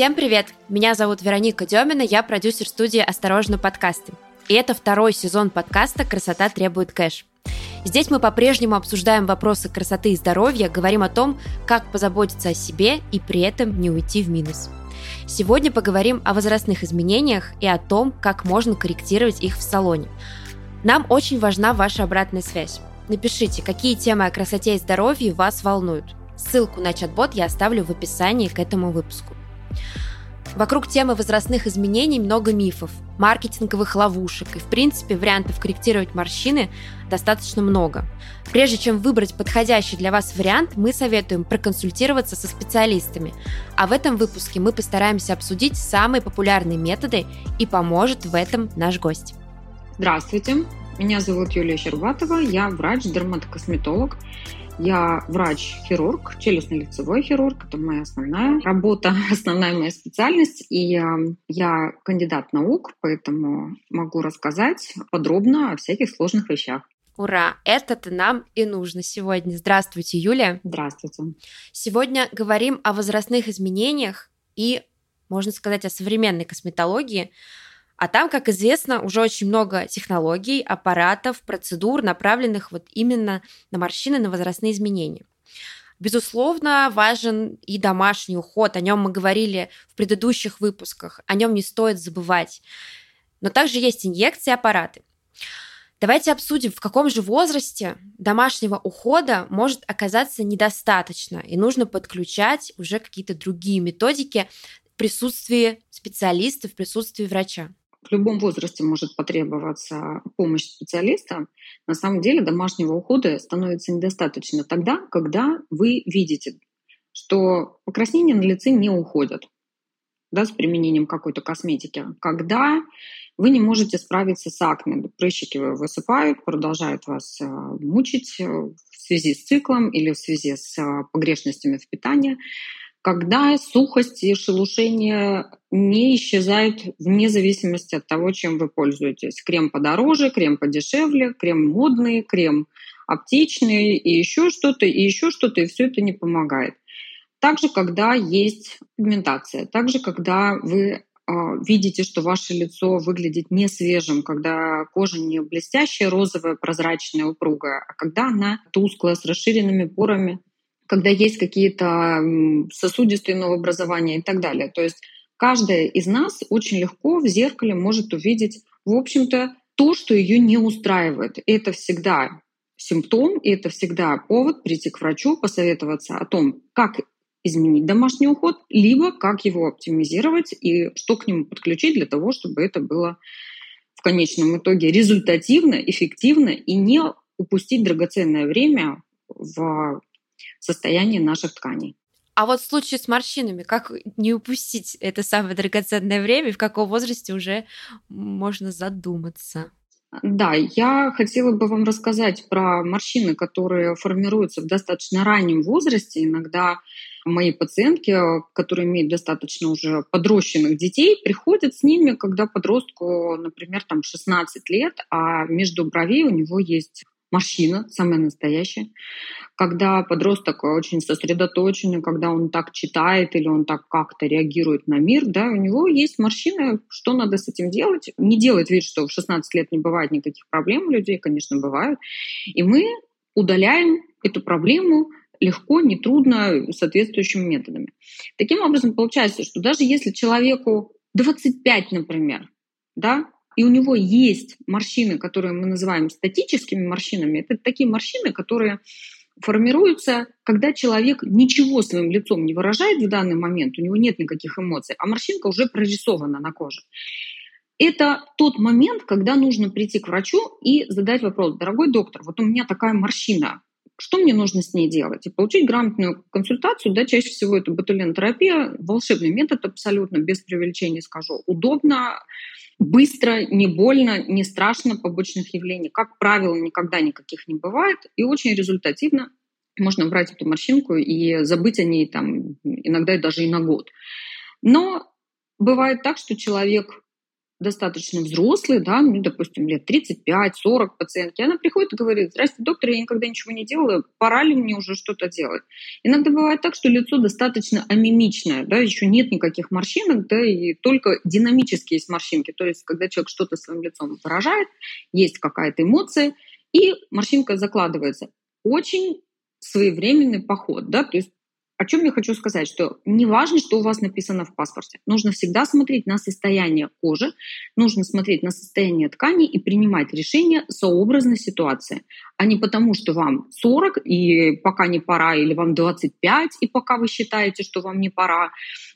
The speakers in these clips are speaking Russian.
Всем привет! Меня зовут Вероника Демина, я продюсер студии «Осторожно, подкасты». И это второй сезон подкаста «Красота требует кэш». Здесь мы по-прежнему обсуждаем вопросы красоты и здоровья, говорим о том, как позаботиться о себе и при этом не уйти в минус. Сегодня поговорим о возрастных изменениях и о том, как можно корректировать их в салоне. Нам очень важна ваша обратная связь. Напишите, какие темы о красоте и здоровье вас волнуют. Ссылку на чат-бот я оставлю в описании к этому выпуску. Вокруг темы возрастных изменений много мифов, маркетинговых ловушек, и в принципе вариантов корректировать морщины достаточно много. Прежде чем выбрать подходящий для вас вариант, мы советуем проконсультироваться со специалистами. А в этом выпуске мы постараемся обсудить самые популярные методы и поможет в этом наш гость. Здравствуйте, меня зовут Юлия Щербатова, я врач-дерматокосметолог. Я врач-хирург, челюстно-лицевой хирург. Это моя основная работа, основная моя специальность. И э, я кандидат наук, поэтому могу рассказать подробно о всяких сложных вещах. Ура! Это-то нам и нужно сегодня. Здравствуйте, Юлия. Здравствуйте. Сегодня говорим о возрастных изменениях и, можно сказать, о современной косметологии. А там, как известно, уже очень много технологий, аппаратов, процедур, направленных вот именно на морщины, на возрастные изменения. Безусловно, важен и домашний уход, о нем мы говорили в предыдущих выпусках, о нем не стоит забывать. Но также есть инъекции, аппараты. Давайте обсудим, в каком же возрасте домашнего ухода может оказаться недостаточно, и нужно подключать уже какие-то другие методики в присутствии специалиста, в присутствии врача в любом возрасте может потребоваться помощь специалиста, на самом деле домашнего ухода становится недостаточно тогда, когда вы видите, что покраснения на лице не уходят да, с применением какой-то косметики, когда вы не можете справиться с акне, прыщики высыпают, продолжают вас э, мучить э, в связи с циклом или в связи с э, погрешностями в питании, когда сухость и шелушение не исчезают вне зависимости от того, чем вы пользуетесь. Крем подороже, крем подешевле, крем модный, крем аптечный и еще что-то, и еще что-то, и все это не помогает. Также, когда есть пигментация, также, когда вы э, видите, что ваше лицо выглядит не свежим, когда кожа не блестящая, розовая, прозрачная, упругая, а когда она тусклая, с расширенными порами, когда есть какие-то сосудистые новообразования и так далее. То есть каждая из нас очень легко в зеркале может увидеть, в общем-то, то, что ее не устраивает. И это всегда симптом, и это всегда повод прийти к врачу, посоветоваться о том, как изменить домашний уход, либо как его оптимизировать и что к нему подключить для того, чтобы это было в конечном итоге результативно, эффективно и не упустить драгоценное время в состоянии наших тканей. А вот в случае с морщинами, как не упустить это самое драгоценное время, в каком возрасте уже можно задуматься? Да, я хотела бы вам рассказать про морщины, которые формируются в достаточно раннем возрасте. Иногда мои пациентки, которые имеют достаточно уже подрощенных детей, приходят с ними, когда подростку, например, там 16 лет, а между бровей у него есть морщина, самая настоящая. Когда подросток очень сосредоточенный, когда он так читает или он так как-то реагирует на мир, да, у него есть морщина, что надо с этим делать? Не делать вид, что в 16 лет не бывает никаких проблем у людей, конечно, бывают. И мы удаляем эту проблему легко, нетрудно, соответствующими методами. Таким образом, получается, что даже если человеку 25, например, да, и у него есть морщины, которые мы называем статическими морщинами, это такие морщины, которые формируются, когда человек ничего своим лицом не выражает в данный момент, у него нет никаких эмоций, а морщинка уже прорисована на коже. Это тот момент, когда нужно прийти к врачу и задать вопрос, дорогой доктор, вот у меня такая морщина, что мне нужно с ней делать? И получить грамотную консультацию, да, чаще всего это ботулинотерапия, волшебный метод абсолютно, без преувеличения скажу, удобно, быстро, не больно, не страшно побочных явлений. Как правило, никогда никаких не бывает и очень результативно можно брать эту морщинку и забыть о ней там иногда даже и на год. Но бывает так, что человек достаточно взрослый, да, ну, допустим, лет 35-40 пациентки, она приходит и говорит, здравствуйте, доктор, я никогда ничего не делала, пора ли мне уже что-то делать? Иногда бывает так, что лицо достаточно амимичное, да, еще нет никаких морщинок, да, и только динамические есть морщинки, то есть когда человек что-то своим лицом выражает, есть какая-то эмоция, и морщинка закладывается. Очень своевременный поход, да, то есть о чем я хочу сказать, что не важно, что у вас написано в паспорте. Нужно всегда смотреть на состояние кожи, нужно смотреть на состояние ткани и принимать решение сообразно ситуации, а не потому, что вам 40 и пока не пора, или вам 25 и пока вы считаете, что вам не пора.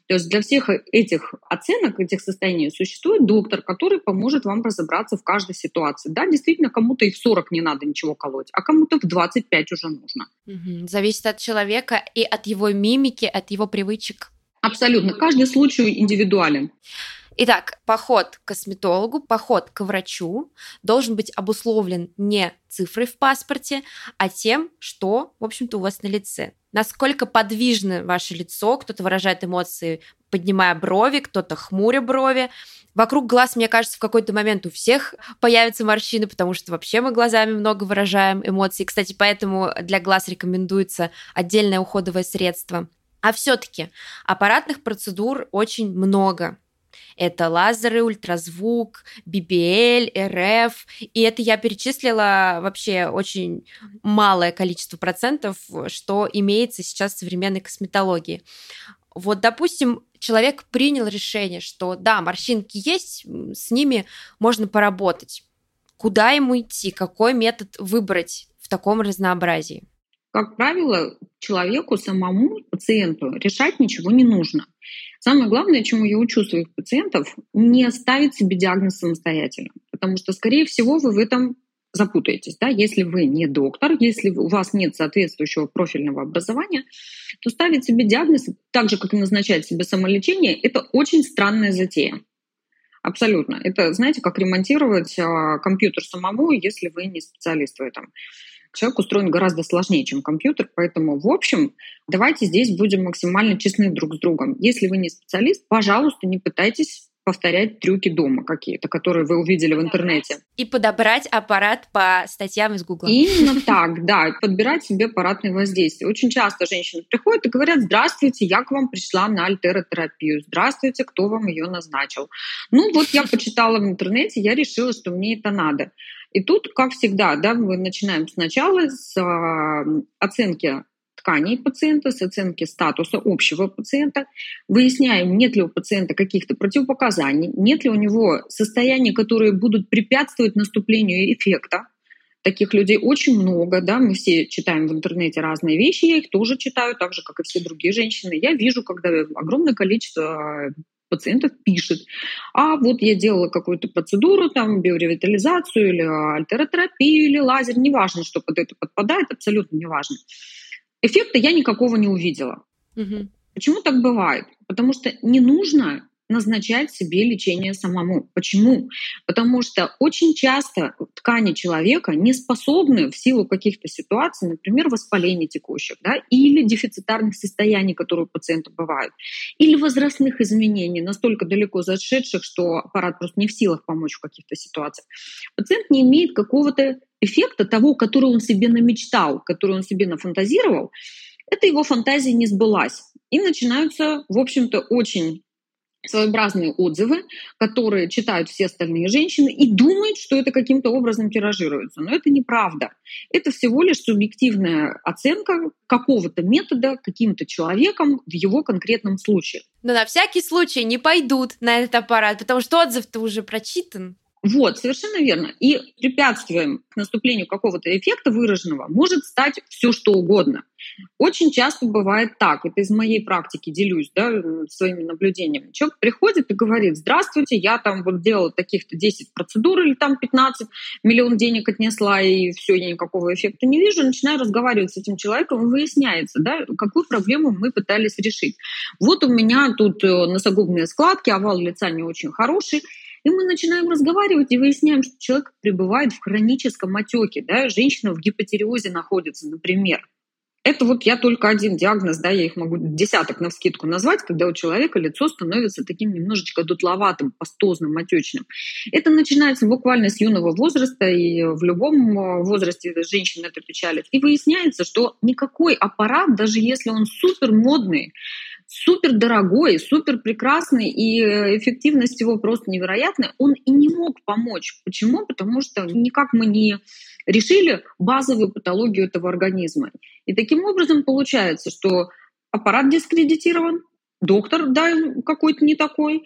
То есть для всех этих оценок, этих состояний существует доктор, который поможет вам разобраться в каждой ситуации. Да, действительно, кому-то и в 40 не надо ничего колоть, а кому-то в 25 уже нужно. Угу. Зависит от человека и от его мимики, от его привычек. Абсолютно. Каждый случай индивидуален. Итак, поход к косметологу, поход к врачу должен быть обусловлен не цифрой в паспорте, а тем, что, в общем-то, у вас на лице. Насколько подвижно ваше лицо, кто-то выражает эмоции, поднимая брови, кто-то хмуря брови. Вокруг глаз, мне кажется, в какой-то момент у всех появятся морщины, потому что вообще мы глазами много выражаем эмоции. Кстати, поэтому для глаз рекомендуется отдельное уходовое средство. А все-таки аппаратных процедур очень много. Это лазеры, ультразвук, BBL, РФ. И это я перечислила вообще очень малое количество процентов, что имеется сейчас в современной косметологии. Вот, допустим, человек принял решение, что да, морщинки есть, с ними можно поработать. Куда ему идти? Какой метод выбрать в таком разнообразии? Как правило, человеку самому, пациенту, решать ничего не нужно. Самое главное, чему я учу своих пациентов, не ставить себе диагноз самостоятельно, потому что, скорее всего, вы в этом запутаетесь. Да? Если вы не доктор, если у вас нет соответствующего профильного образования, то ставить себе диагноз, так же, как и назначать себе самолечение, это очень странная затея. Абсолютно. Это, знаете, как ремонтировать а, компьютер самому, если вы не специалист в этом человек устроен гораздо сложнее, чем компьютер, поэтому, в общем, давайте здесь будем максимально честны друг с другом. Если вы не специалист, пожалуйста, не пытайтесь повторять трюки дома какие-то, которые вы увидели в интернете. И подобрать аппарат по статьям из Гугла. Именно так, да, подбирать себе аппаратные воздействия. Очень часто женщины приходят и говорят, здравствуйте, я к вам пришла на альтеротерапию, здравствуйте, кто вам ее назначил. Ну вот я почитала в интернете, я решила, что мне это надо. И тут, как всегда, да, мы начинаем сначала с э, оценки тканей пациента, с оценки статуса общего пациента, выясняем, нет ли у пациента каких-то противопоказаний, нет ли у него состояний, которые будут препятствовать наступлению эффекта. Таких людей очень много, да, мы все читаем в интернете разные вещи, я их тоже читаю, так же, как и все другие женщины. Я вижу, когда огромное количество пациентов пишет, а вот я делала какую-то процедуру, там, биоревитализацию или альтеротерапию или лазер, неважно, что под это подпадает, абсолютно неважно. Эффекта я никакого не увидела. Угу. Почему так бывает? Потому что не нужно назначать себе лечение самому. Почему? Потому что очень часто ткани человека не способны в силу каких-то ситуаций, например, воспаления текущих, да, или дефицитарных состояний, которые у пациента бывают, или возрастных изменений, настолько далеко зашедших, что аппарат просто не в силах помочь в каких-то ситуациях. Пациент не имеет какого-то эффекта того, который он себе намечтал, который он себе нафантазировал, это его фантазия не сбылась. И начинаются, в общем-то, очень своеобразные отзывы, которые читают все остальные женщины и думают, что это каким-то образом тиражируется. Но это неправда. Это всего лишь субъективная оценка какого-то метода каким-то человеком в его конкретном случае. Но на всякий случай не пойдут на этот аппарат, потому что отзыв-то уже прочитан. Вот, совершенно верно. И препятствием к наступлению какого-то эффекта выраженного может стать все что угодно. Очень часто бывает так, это из моей практики делюсь да, своими наблюдениями. Человек приходит и говорит, здравствуйте, я там вот делала таких-то 10 процедур или там 15, миллион денег отнесла, и все, я никакого эффекта не вижу. Начинаю разговаривать с этим человеком, и выясняется, да, какую проблему мы пытались решить. Вот у меня тут э, носогубные складки, овал лица не очень хороший, и мы начинаем разговаривать и выясняем, что человек пребывает в хроническом отеке, да, женщина в гипотериозе находится, например. Это вот я только один диагноз, да, я их могу десяток на вскидку назвать, когда у человека лицо становится таким немножечко дутловатым, пастозным, отечным. Это начинается буквально с юного возраста, и в любом э, возрасте женщина это печалит. И выясняется, что никакой аппарат, даже если он супер модный, супер дорогой, супер прекрасный, и э, эффективность его просто невероятная, он и не мог помочь. Почему? Потому что никак мы не решили базовую патологию этого организма. И таким образом получается, что аппарат дискредитирован, доктор, да, какой-то не такой,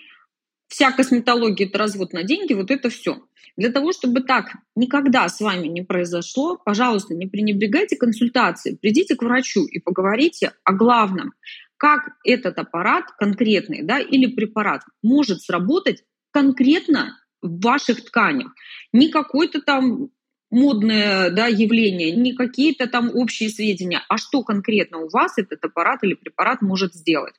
вся косметология – это развод на деньги, вот это все. Для того, чтобы так никогда с вами не произошло, пожалуйста, не пренебрегайте консультацией, придите к врачу и поговорите о главном, как этот аппарат конкретный да, или препарат может сработать конкретно в ваших тканях. Не какой-то там модное да, явление, не какие-то там общие сведения, а что конкретно у вас этот аппарат или препарат может сделать.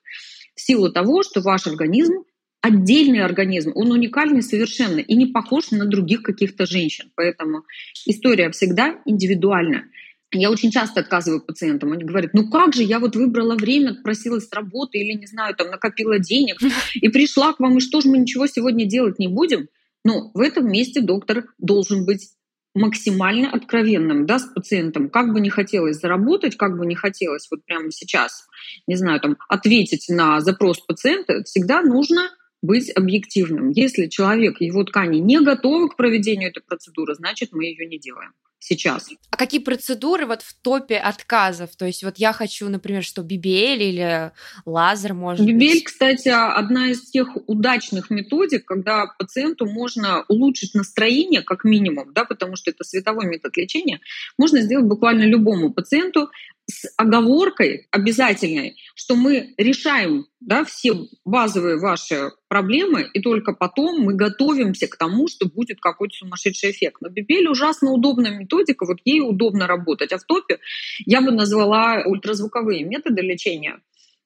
В силу того, что ваш организм отдельный организм, он уникальный совершенно и не похож на других каких-то женщин. Поэтому история всегда индивидуальна. Я очень часто отказываю пациентам. Они говорят, ну как же, я вот выбрала время, отпросилась с работы или, не знаю, там накопила денег и пришла к вам, и что же мы ничего сегодня делать не будем? Ну, в этом месте доктор должен быть максимально откровенным да, с пациентом. Как бы не хотелось заработать, как бы не хотелось вот прямо сейчас, не знаю, там, ответить на запрос пациента, всегда нужно быть объективным. Если человек, его ткани не готовы к проведению этой процедуры, значит, мы ее не делаем сейчас. А какие процедуры вот в топе отказов? То есть вот я хочу, например, что BBL или лазер может BBL, быть? кстати, одна из тех удачных методик, когда пациенту можно улучшить настроение как минимум, да, потому что это световой метод лечения, можно сделать буквально любому пациенту с оговоркой обязательной, что мы решаем да, все базовые ваши проблемы, и только потом мы готовимся к тому, что будет какой-то сумасшедший эффект. Но Бибель ужасно удобная методика, вот ей удобно работать. А в топе я бы назвала ультразвуковые методы лечения.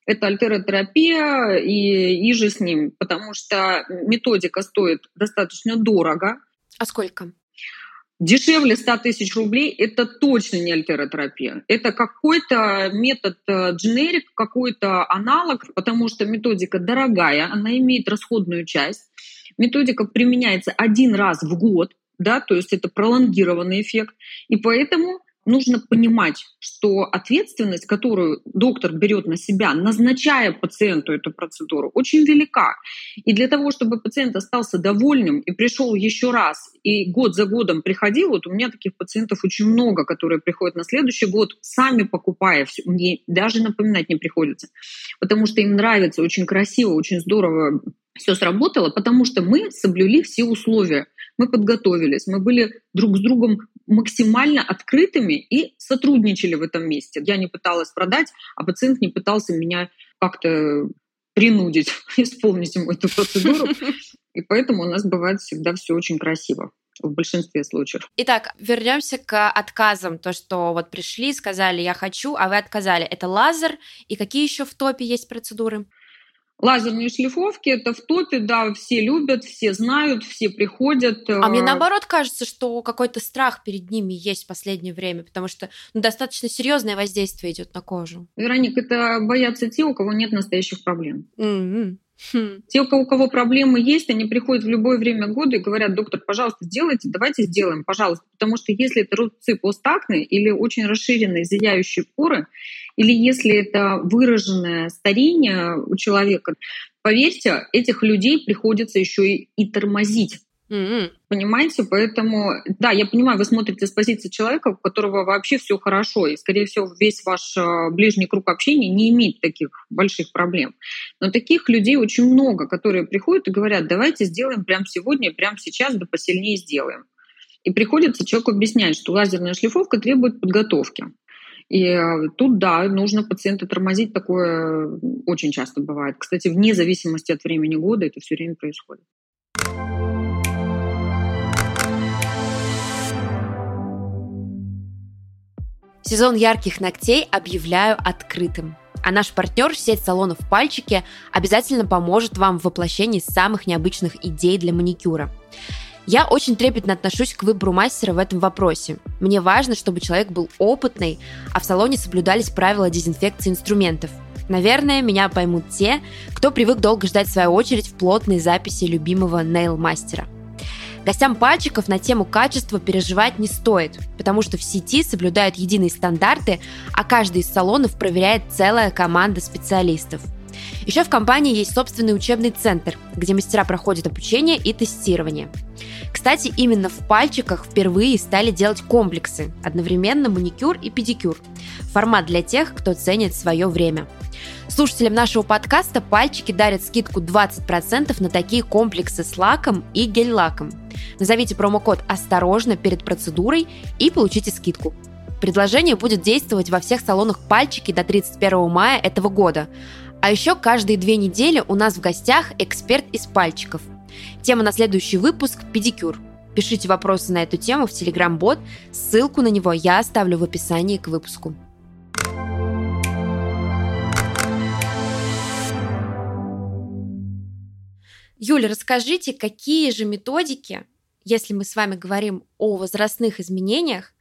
Это альтеротерапия и, и же с ним, потому что методика стоит достаточно дорого. А сколько? Дешевле 100 тысяч рублей – это точно не альтеротерапия. Это какой-то метод дженерик, какой-то аналог, потому что методика дорогая, она имеет расходную часть. Методика применяется один раз в год, да, то есть это пролонгированный эффект. И поэтому нужно понимать, что ответственность, которую доктор берет на себя, назначая пациенту эту процедуру, очень велика. И для того, чтобы пациент остался довольным и пришел еще раз, и год за годом приходил, вот у меня таких пациентов очень много, которые приходят на следующий год, сами покупая все, мне даже напоминать не приходится, потому что им нравится, очень красиво, очень здорово все сработало, потому что мы соблюли все условия мы подготовились, мы были друг с другом максимально открытыми и сотрудничали в этом месте. Я не пыталась продать, а пациент не пытался меня как-то принудить исполнить ему эту процедуру. И поэтому у нас бывает всегда все очень красиво в большинстве случаев. Итак, вернемся к отказам. То, что вот пришли, сказали, я хочу, а вы отказали. Это лазер. И какие еще в топе есть процедуры? Лазерные шлифовки это в топе, да, все любят, все знают, все приходят. А мне э, наоборот кажется, что какой-то страх перед ними есть в последнее время, потому что ну, достаточно серьезное воздействие идет на кожу. Вероник, это боятся те, у кого нет настоящих проблем. Mm-hmm. Хм. Те, у кого, у кого проблемы есть, они приходят в любое время года и говорят, доктор, пожалуйста, сделайте, давайте сделаем, пожалуйста. Потому что если это рубцы постактные или очень расширенные зияющие поры, или если это выраженное старение у человека, поверьте, этих людей приходится еще и, и тормозить. Mm-hmm. Понимаете? Поэтому, да, я понимаю, вы смотрите с позиции человека, у которого вообще все хорошо, и, скорее всего, весь ваш э, ближний круг общения не имеет таких больших проблем. Но таких людей очень много, которые приходят и говорят, давайте сделаем прямо сегодня, прямо сейчас, да посильнее сделаем. И приходится человеку объяснять, что лазерная шлифовка требует подготовки. И э, тут, да, нужно пациента тормозить, такое очень часто бывает. Кстати, вне зависимости от времени года это все время происходит. Сезон ярких ногтей объявляю открытым. А наш партнер, сеть салонов «Пальчики», обязательно поможет вам в воплощении самых необычных идей для маникюра. Я очень трепетно отношусь к выбору мастера в этом вопросе. Мне важно, чтобы человек был опытный, а в салоне соблюдались правила дезинфекции инструментов. Наверное, меня поймут те, кто привык долго ждать свою очередь в плотной записи любимого нейл-мастера. Гостям пальчиков на тему качества переживать не стоит, потому что в сети соблюдают единые стандарты, а каждый из салонов проверяет целая команда специалистов. Еще в компании есть собственный учебный центр, где мастера проходят обучение и тестирование. Кстати, именно в пальчиках впервые стали делать комплексы, одновременно маникюр и педикюр. Формат для тех, кто ценит свое время. Слушателям нашего подкаста пальчики дарят скидку 20% на такие комплексы с лаком и гель-лаком. Назовите промокод «Осторожно» перед процедурой и получите скидку. Предложение будет действовать во всех салонах пальчики до 31 мая этого года. А еще каждые две недели у нас в гостях эксперт из пальчиков. Тема на следующий выпуск – педикюр. Пишите вопросы на эту тему в Telegram-бот. Ссылку на него я оставлю в описании к выпуску. Юля, расскажите, какие же методики, если мы с вами говорим о возрастных изменениях,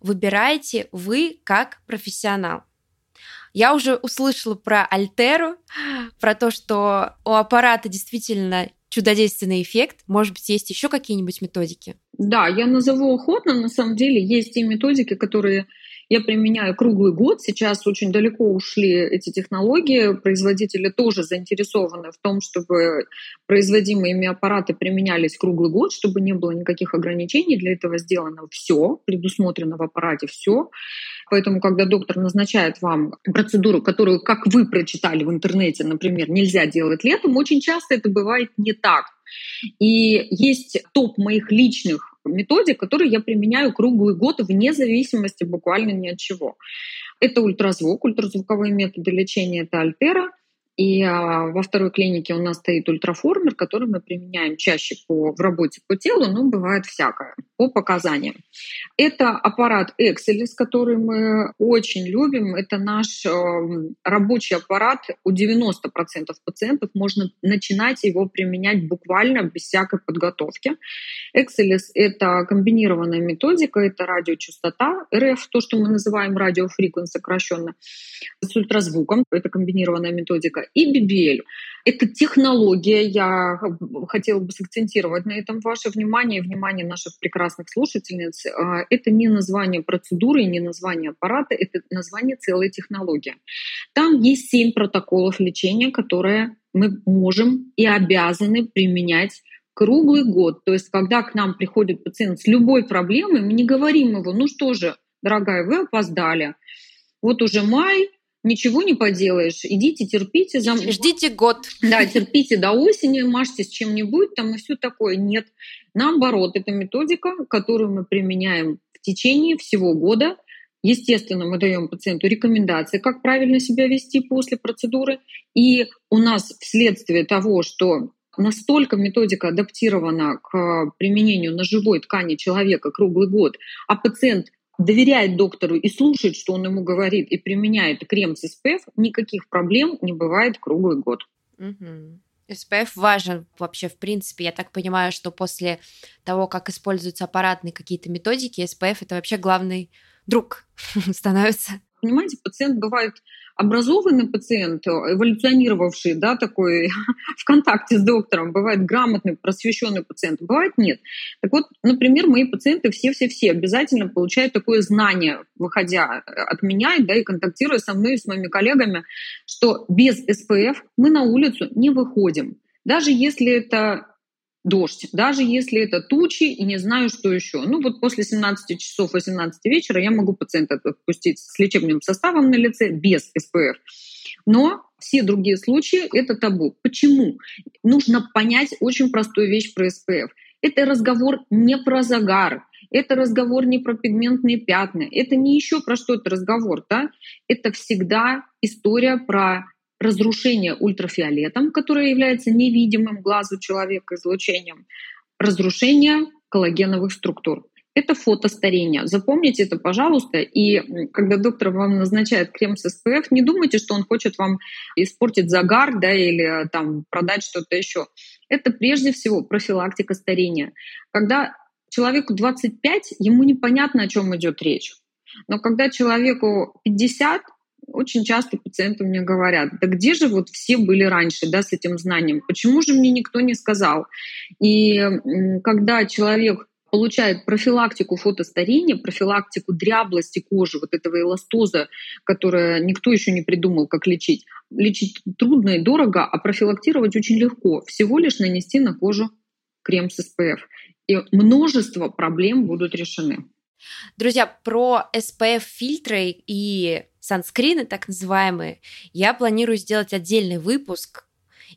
выбираете вы как профессионал? Я уже услышала про Альтеру, про то, что у аппарата действительно чудодейственный эффект. Может быть, есть еще какие-нибудь методики? Да, я назову охотно. На самом деле есть те методики, которые я применяю круглый год. Сейчас очень далеко ушли эти технологии. Производители тоже заинтересованы в том, чтобы производимые ими аппараты применялись круглый год, чтобы не было никаких ограничений. Для этого сделано все, предусмотрено в аппарате все. Поэтому, когда доктор назначает вам процедуру, которую, как вы прочитали в интернете, например, нельзя делать летом, очень часто это бывает не так. И есть топ моих личных методик, которые я применяю круглый год вне зависимости буквально ни от чего. Это ультразвук, ультразвуковые методы лечения, это Альтера, и а, во второй клинике у нас стоит ультраформер, который мы применяем чаще по, в работе по телу, но бывает всякое, по показаниям. Это аппарат Excelis, который мы очень любим. Это наш э, рабочий аппарат. У 90% пациентов можно начинать его применять буквально без всякой подготовки. Excelis — это комбинированная методика, это радиочастота, РФ, то, что мы называем радиофриквен сокращенно, с ультразвуком, это комбинированная методика и BBL. Это технология, я хотела бы сакцентировать на этом ваше внимание и внимание наших прекрасных слушательниц. А, это не название процедуры, не название аппарата, это название целой технологии. Там есть семь протоколов лечения, которые мы можем и обязаны применять круглый год. То есть, когда к нам приходит пациент с любой проблемой, мы не говорим его, ну что же, дорогая, вы опоздали. Вот уже май, ничего не поделаешь. Идите, терпите. Зам... Ждите год. Да, терпите до осени, мажьтесь чем-нибудь там и все такое. Нет. Наоборот, это методика, которую мы применяем в течение всего года. Естественно, мы даем пациенту рекомендации, как правильно себя вести после процедуры. И у нас вследствие того, что настолько методика адаптирована к применению на живой ткани человека круглый год, а пациент доверяет доктору и слушает, что он ему говорит, и применяет крем с SPF, никаких проблем не бывает круглый год. Угу. SPF важен вообще в принципе. Я так понимаю, что после того, как используются аппаратные какие-то методики, SPF это вообще главный друг становится. Понимаете, пациент бывает образованный пациент, эволюционировавший, да, такой в контакте с доктором, бывает грамотный, просвещенный пациент, бывает нет. Так вот, например, мои пациенты все-все-все обязательно получают такое знание, выходя от меня, да, и контактируя со мной и с моими коллегами, что без СПФ мы на улицу не выходим. Даже если это дождь, даже если это тучи и не знаю, что еще. Ну вот после 17 часов 18 вечера я могу пациента отпустить с лечебным составом на лице без СПФ. Но все другие случаи – это табу. Почему? Нужно понять очень простую вещь про СПФ. Это разговор не про загар, это разговор не про пигментные пятна, это не еще про что это разговор, да? Это всегда история про разрушение ультрафиолетом, которое является невидимым глазу человека излучением, разрушение коллагеновых структур. Это фотостарение. Запомните это, пожалуйста. И когда доктор вам назначает крем с SPF, не думайте, что он хочет вам испортить загар да, или там, продать что-то еще. Это прежде всего профилактика старения. Когда человеку 25, ему непонятно, о чем идет речь. Но когда человеку 50, очень часто пациенты мне говорят, да где же вот все были раньше, да, с этим знанием? Почему же мне никто не сказал? И когда человек получает профилактику фотостарения, профилактику дряблости кожи, вот этого эластоза, которое никто еще не придумал, как лечить. Лечить трудно и дорого, а профилактировать очень легко. Всего лишь нанести на кожу крем с SPF. И множество проблем будут решены. Друзья, про SPF-фильтры и санскрины, так называемые, я планирую сделать отдельный выпуск.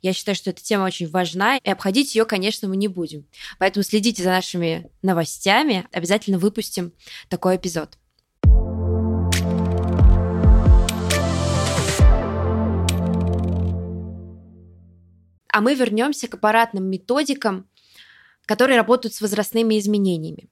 Я считаю, что эта тема очень важна, и обходить ее, конечно, мы не будем. Поэтому следите за нашими новостями, обязательно выпустим такой эпизод. А мы вернемся к аппаратным методикам, которые работают с возрастными изменениями.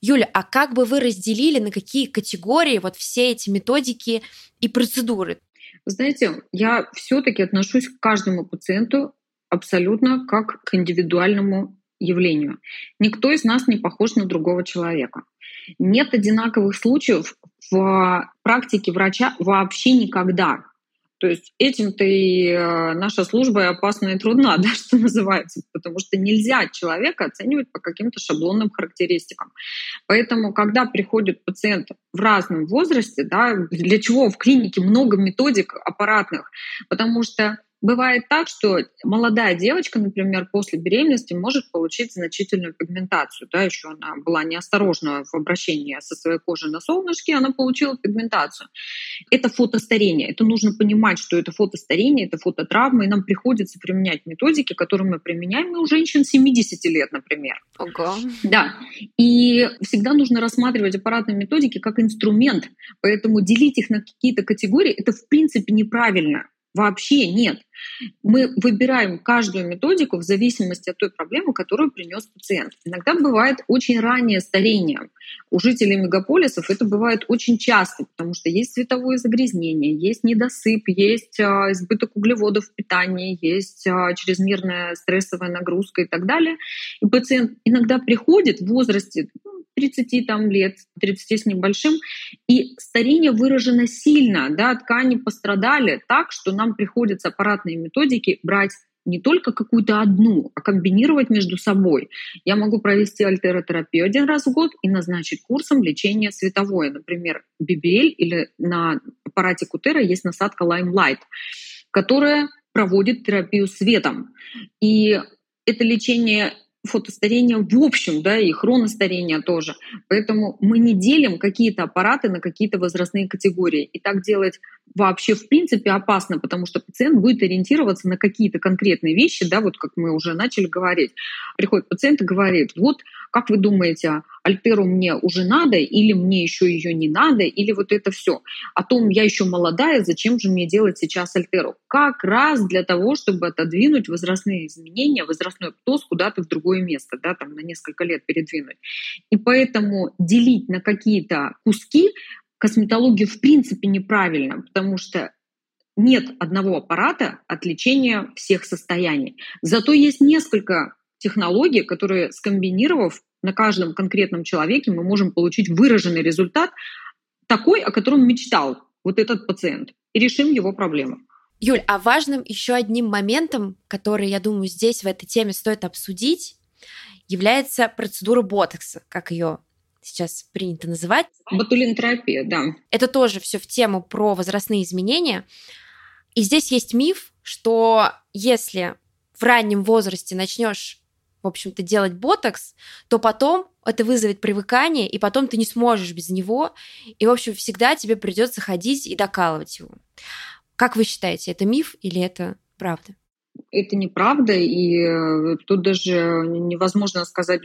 Юля, а как бы вы разделили, на какие категории вот все эти методики и процедуры? Знаете, я все-таки отношусь к каждому пациенту абсолютно как к индивидуальному явлению. Никто из нас не похож на другого человека. Нет одинаковых случаев в практике врача вообще никогда. То есть этим-то и э, наша служба опасна и трудна, да, что называется, потому что нельзя человека оценивать по каким-то шаблонным характеристикам. Поэтому, когда приходит пациент в разном возрасте, да, для чего в клинике много методик аппаратных, потому что Бывает так, что молодая девочка, например, после беременности может получить значительную пигментацию. Да, еще она была неосторожна в обращении со своей кожей на солнышке, она получила пигментацию. Это фотостарение. Это нужно понимать, что это фотостарение, это фототравма, и нам приходится применять методики, которые мы применяем у женщин 70 лет, например. Ого. Да. И всегда нужно рассматривать аппаратные методики как инструмент, поэтому делить их на какие-то категории — это в принципе неправильно. Вообще нет. Мы выбираем каждую методику в зависимости от той проблемы, которую принес пациент. Иногда бывает очень раннее старение. У жителей мегаполисов это бывает очень часто, потому что есть световое загрязнение, есть недосып, есть а, избыток углеводов в питании, есть а, чрезмерная стрессовая нагрузка и так далее. И пациент иногда приходит в возрасте ну, 30 там, лет, 30 с небольшим, и старение выражено сильно, да, ткани пострадали так, что нам приходится аппаратные методики брать не только какую-то одну, а комбинировать между собой. Я могу провести альтеротерапию один раз в год и назначить курсом лечение световое. Например, BBL или на аппарате Кутера есть насадка Limelight, которая проводит терапию светом. И это лечение фотостарения в общем, да, и хроностарения тоже. Поэтому мы не делим какие-то аппараты на какие-то возрастные категории. И так делать вообще в принципе опасно, потому что пациент будет ориентироваться на какие-то конкретные вещи, да, вот как мы уже начали говорить. Приходит пациент и говорит, вот как вы думаете, Альтеру мне уже надо, или мне еще ее не надо, или вот это все. О том, я еще молодая, зачем же мне делать сейчас Альтеру? Как раз для того, чтобы отодвинуть возрастные изменения, возрастной птоз куда-то в другое место, да, там на несколько лет передвинуть. И поэтому делить на какие-то куски косметологию в принципе неправильно, потому что нет одного аппарата от лечения всех состояний. Зато есть несколько технологий, которые, скомбинировав на каждом конкретном человеке, мы можем получить выраженный результат такой, о котором мечтал вот этот пациент, и решим его проблему. Юль, а важным еще одним моментом, который, я думаю, здесь в этой теме стоит обсудить, является процедура ботокса, как ее сейчас принято называть. Ботулинотерапия, да. Это тоже все в тему про возрастные изменения. И здесь есть миф, что если в раннем возрасте начнешь в общем-то, делать ботокс, то потом это вызовет привыкание, и потом ты не сможешь без него, и, в общем, всегда тебе придется ходить и докалывать его. Как вы считаете, это миф или это правда? Это неправда, и э, тут даже невозможно сказать,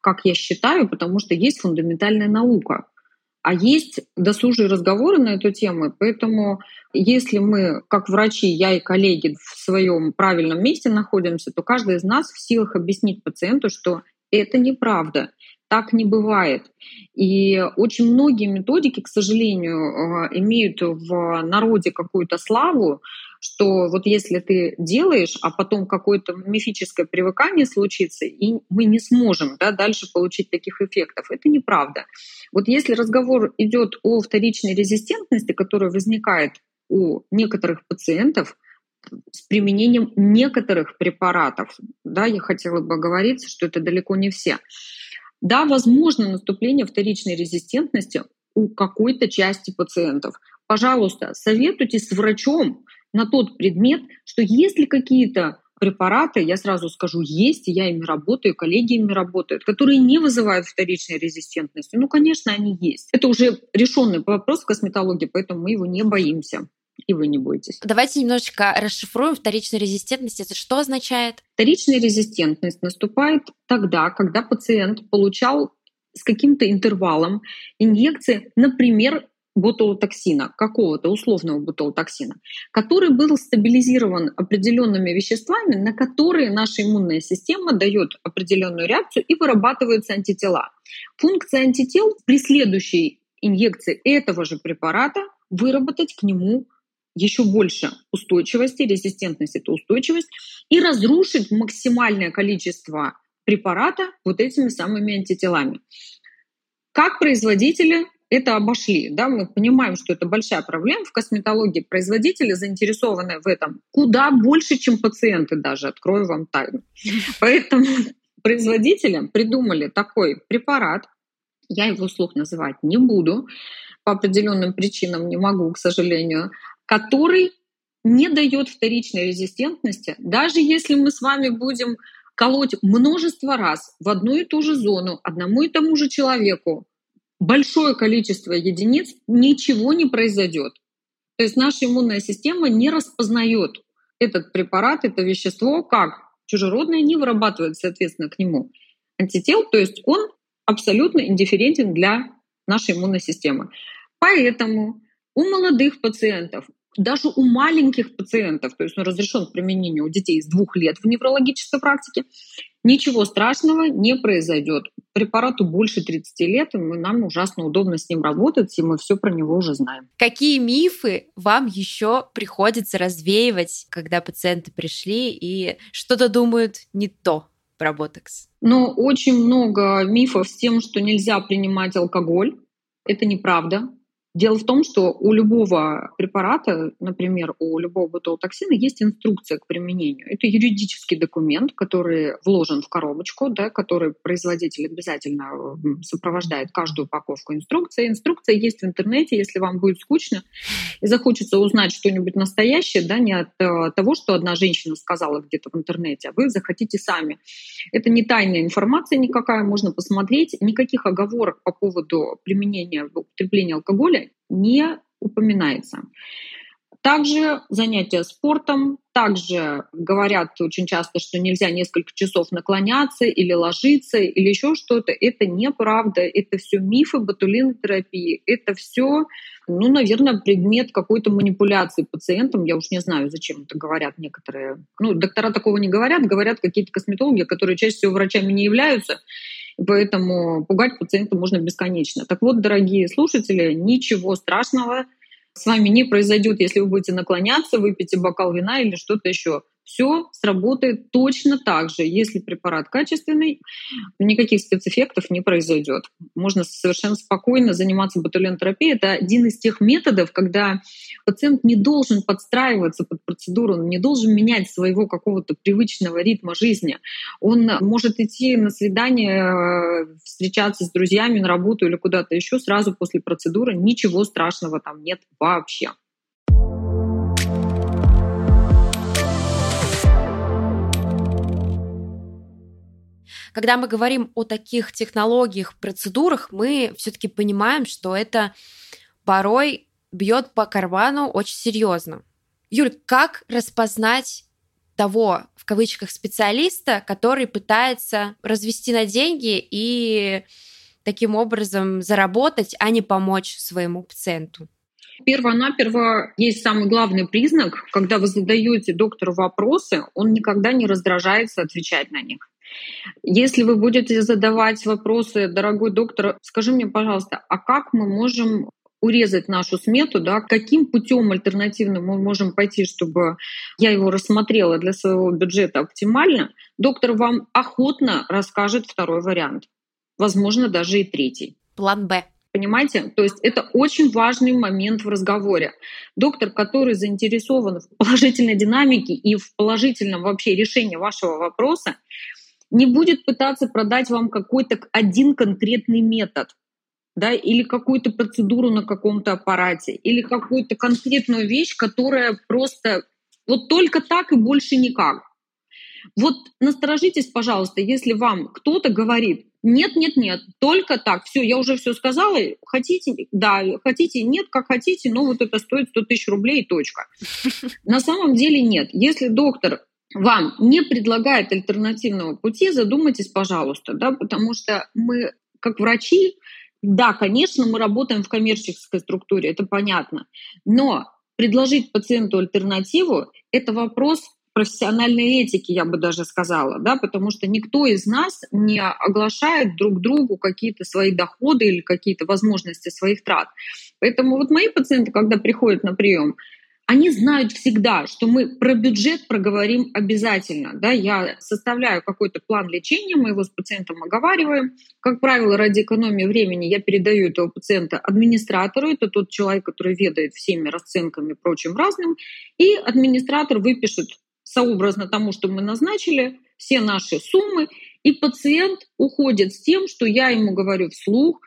как я считаю, потому что есть фундаментальная наука. А есть досужие разговоры на эту тему, поэтому если мы, как врачи, я и коллеги в своем правильном месте находимся, то каждый из нас в силах объяснить пациенту, что это неправда. Так не бывает. И очень многие методики, к сожалению, э, имеют в народе какую-то славу, что вот если ты делаешь, а потом какое-то мифическое привыкание случится, и мы не сможем да, дальше получить таких эффектов. Это неправда. Вот если разговор идет о вторичной резистентности, которая возникает у некоторых пациентов, с применением некоторых препаратов. Да, я хотела бы оговориться, что это далеко не все. Да, возможно наступление вторичной резистентности у какой-то части пациентов. Пожалуйста, советуйтесь с врачом на тот предмет, что если какие-то препараты, я сразу скажу, есть, я ими работаю, коллеги ими работают, которые не вызывают вторичной резистентности. Ну, конечно, они есть. Это уже решенный вопрос в косметологии, поэтому мы его не боимся и вы не бойтесь. Давайте немножечко расшифруем вторичную резистентность. Это что означает? Вторичная резистентность наступает тогда, когда пациент получал с каким-то интервалом инъекции, например, ботулотоксина, какого-то условного ботулотоксина, который был стабилизирован определенными веществами, на которые наша иммунная система дает определенную реакцию и вырабатываются антитела. Функция антител при следующей инъекции этого же препарата выработать к нему еще больше устойчивости, резистентность — это устойчивость, и разрушить максимальное количество препарата вот этими самыми антителами. Как производители это обошли. Да? Мы понимаем, что это большая проблема в косметологии. Производители заинтересованы в этом куда больше, чем пациенты даже, открою вам тайну. Поэтому производители придумали такой препарат, я его слух называть не буду, по определенным причинам не могу, к сожалению, который не дает вторичной резистентности, даже если мы с вами будем колоть множество раз в одну и ту же зону одному и тому же человеку большое количество единиц, ничего не произойдет. То есть наша иммунная система не распознает этот препарат, это вещество как чужеродное, не вырабатывает, соответственно, к нему антител, то есть он абсолютно индифферентен для нашей иммунной системы. Поэтому у молодых пациентов даже у маленьких пациентов, то есть он разрешен к применению у детей с двух лет в неврологической практике, ничего страшного не произойдет. Препарату больше 30 лет, и нам ужасно удобно с ним работать, и мы все про него уже знаем. Какие мифы вам еще приходится развеивать, когда пациенты пришли и что-то думают не то? про ботокс? Ну, очень много мифов с тем, что нельзя принимать алкоголь. Это неправда. Дело в том, что у любого препарата, например, у любого ботулотоксина есть инструкция к применению. Это юридический документ, который вложен в коробочку, да, который производитель обязательно сопровождает каждую упаковку инструкции. Инструкция есть в интернете, если вам будет скучно и захочется узнать что-нибудь настоящее, да, не от э, того, что одна женщина сказала где-то в интернете, а вы захотите сами. Это не тайная информация никакая, можно посмотреть. Никаких оговорок по поводу применения, употребления алкоголя не упоминается. Также занятия спортом, также говорят очень часто, что нельзя несколько часов наклоняться или ложиться, или еще что-то. Это неправда, это все мифы ботулинотерапии, это все, ну, наверное, предмет какой-то манипуляции пациентом. Я уж не знаю, зачем это говорят некоторые. Ну, доктора такого не говорят, говорят какие-то косметологи, которые чаще всего врачами не являются, поэтому пугать пациента можно бесконечно. Так вот, дорогие слушатели, ничего страшного с вами не произойдет, если вы будете наклоняться, выпьете бокал вина или что-то еще все сработает точно так же. Если препарат качественный, никаких спецэффектов не произойдет. Можно совершенно спокойно заниматься ботулинотерапией. Это один из тех методов, когда пациент не должен подстраиваться под процедуру, он не должен менять своего какого-то привычного ритма жизни. Он может идти на свидание, встречаться с друзьями на работу или куда-то еще сразу после процедуры. Ничего страшного там нет вообще. Когда мы говорим о таких технологиях, процедурах, мы все-таки понимаем, что это порой бьет по карману очень серьезно. Юль, как распознать того, в кавычках, специалиста, который пытается развести на деньги и таким образом заработать, а не помочь своему пациенту? Перво-наперво есть самый главный признак, когда вы задаете доктору вопросы, он никогда не раздражается отвечать на них. Если вы будете задавать вопросы, дорогой доктор, скажи мне, пожалуйста, а как мы можем урезать нашу смету, да, каким путем альтернативным мы можем пойти, чтобы я его рассмотрела для своего бюджета оптимально, доктор вам охотно расскажет второй вариант. Возможно, даже и третий. План Б. Понимаете? То есть это очень важный момент в разговоре. Доктор, который заинтересован в положительной динамике и в положительном вообще решении вашего вопроса, не будет пытаться продать вам какой-то один конкретный метод да, или какую-то процедуру на каком-то аппарате, или какую-то конкретную вещь, которая просто вот только так и больше никак. Вот насторожитесь, пожалуйста, если вам кто-то говорит, нет, нет, нет, только так, все, я уже все сказала, хотите, да, хотите, нет, как хотите, но вот это стоит 100 тысяч рублей, точка. На самом деле нет. Если доктор вам не предлагает альтернативного пути, задумайтесь, пожалуйста, да, потому что мы, как врачи, да, конечно, мы работаем в коммерческой структуре, это понятно. Но предложить пациенту альтернативу – это вопрос профессиональной этики, я бы даже сказала, да, потому что никто из нас не оглашает друг другу какие-то свои доходы или какие-то возможности своих трат. Поэтому вот мои пациенты, когда приходят на прием, они знают всегда, что мы про бюджет проговорим обязательно. Да? Я составляю какой-то план лечения, мы его с пациентом оговариваем. Как правило, ради экономии времени я передаю этого пациента администратору. Это тот человек, который ведает всеми расценками и прочим разным. И администратор выпишет сообразно тому, что мы назначили, все наши суммы, и пациент уходит с тем, что я ему говорю вслух,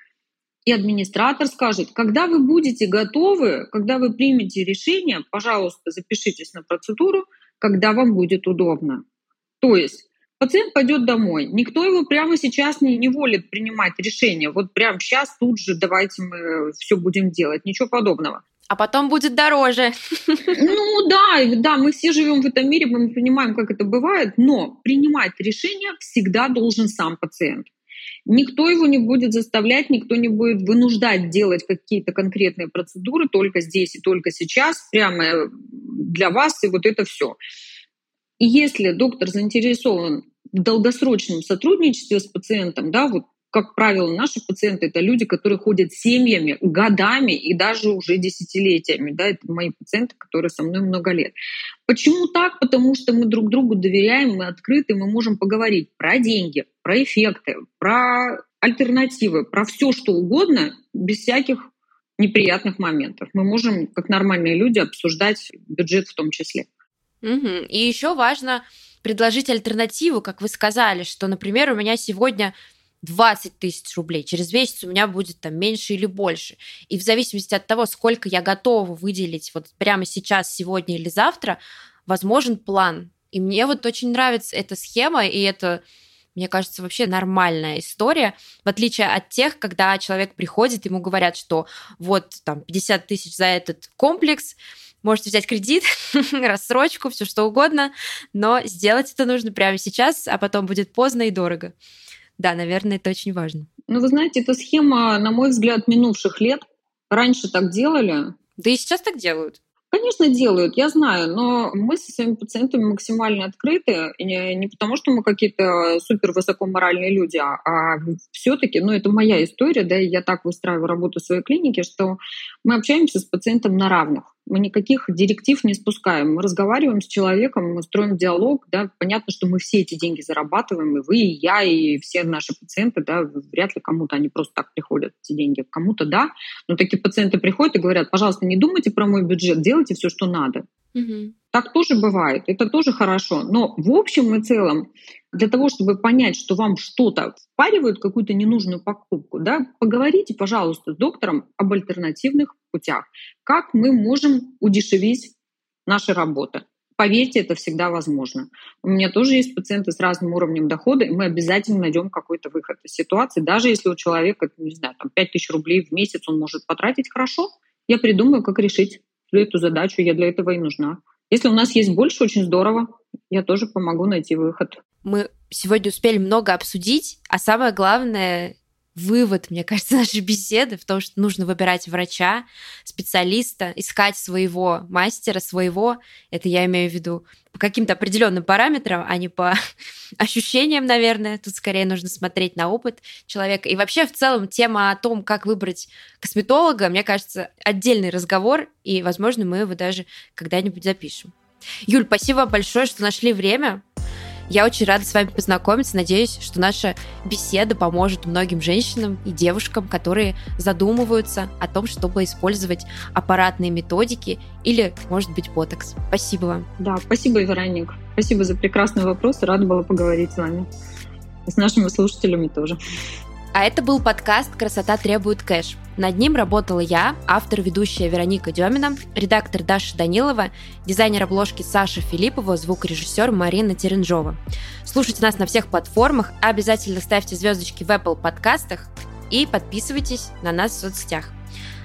и администратор скажет, когда вы будете готовы, когда вы примете решение, пожалуйста, запишитесь на процедуру, когда вам будет удобно. То есть пациент пойдет домой, никто его прямо сейчас не, не волит принимать решение, вот прямо сейчас, тут же давайте мы все будем делать, ничего подобного. А потом будет дороже. Ну да, да, мы все живем в этом мире, мы понимаем, как это бывает, но принимать решение всегда должен сам пациент. Никто его не будет заставлять, никто не будет вынуждать делать какие-то конкретные процедуры только здесь и только сейчас, прямо для вас, и вот это все. И если доктор заинтересован в долгосрочном сотрудничестве с пациентом, да, вот как правило, наши пациенты это люди, которые ходят семьями, годами и даже уже десятилетиями. Да, это мои пациенты, которые со мной много лет. Почему так? Потому что мы друг другу доверяем, мы открыты, мы можем поговорить про деньги, про эффекты, про альтернативы, про все что угодно, без всяких неприятных моментов. Мы можем, как нормальные люди, обсуждать бюджет в том числе. Угу. И еще важно предложить альтернативу, как вы сказали, что, например, у меня сегодня 20 тысяч рублей, через месяц у меня будет там меньше или больше. И в зависимости от того, сколько я готова выделить вот прямо сейчас, сегодня или завтра, возможен план. И мне вот очень нравится эта схема, и это, мне кажется, вообще нормальная история, в отличие от тех, когда человек приходит, ему говорят, что вот там 50 тысяч за этот комплекс, можете взять кредит, рассрочку, все что угодно, но сделать это нужно прямо сейчас, а потом будет поздно и дорого. Да, наверное, это очень важно. Ну, вы знаете, эта схема, на мой взгляд, минувших лет. Раньше так делали. Да и сейчас так делают. Конечно, делают, я знаю, но мы со своими пациентами максимально открыты. Не, не потому, что мы какие-то супер высокоморальные люди, а, а все-таки, ну, это моя история, да, и я так выстраиваю работу в своей клинике, что мы общаемся с пациентом на равных. Мы никаких директив не спускаем. Мы разговариваем с человеком, мы строим диалог. Да. Понятно, что мы все эти деньги зарабатываем, и вы, и я, и все наши пациенты. Да, вряд ли кому-то они просто так приходят, эти деньги. Кому-то да. Но такие пациенты приходят и говорят, пожалуйста, не думайте про мой бюджет, делайте все, что надо. Угу. Так тоже бывает, это тоже хорошо. Но в общем и целом, для того, чтобы понять, что вам что-то впаривают, какую-то ненужную покупку, да, поговорите, пожалуйста, с доктором об альтернативных путях. Как мы можем удешевить наши работы? Поверьте, это всегда возможно. У меня тоже есть пациенты с разным уровнем дохода, и мы обязательно найдем какой-то выход из ситуации. Даже если у человека, не знаю, там 5 тысяч рублей в месяц он может потратить, хорошо, я придумаю, как решить эту задачу, я для этого и нужна. Если у нас есть больше, очень здорово. Я тоже помогу найти выход. Мы сегодня успели много обсудить, а самое главное, вывод, мне кажется, нашей беседы в том, что нужно выбирать врача, специалиста, искать своего мастера, своего, это я имею в виду, по каким-то определенным параметрам, а не по ощущениям, наверное. Тут скорее нужно смотреть на опыт человека. И вообще, в целом, тема о том, как выбрать косметолога, мне кажется, отдельный разговор, и, возможно, мы его даже когда-нибудь запишем. Юль, спасибо большое, что нашли время. Я очень рада с вами познакомиться. Надеюсь, что наша беседа поможет многим женщинам и девушкам, которые задумываются о том, чтобы использовать аппаратные методики или, может быть, ботокс. Спасибо вам. Да, спасибо, Вероник. Спасибо за прекрасный вопрос. Рада была поговорить с вами. И с нашими слушателями тоже. А это был подкаст «Красота требует кэш». Над ним работала я, автор-ведущая Вероника Демина, редактор Даша Данилова, дизайнер обложки Саша Филиппова, звукорежиссер Марина Теренжова. Слушайте нас на всех платформах, обязательно ставьте звездочки в Apple подкастах и подписывайтесь на нас в соцсетях.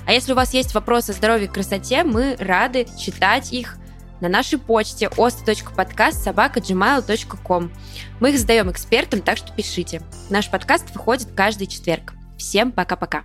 А если у вас есть вопросы о здоровье и красоте, мы рады читать их на нашей почте ost.podcast.gmail.com. Мы их задаем экспертам, так что пишите. Наш подкаст выходит каждый четверг. Всем пока-пока.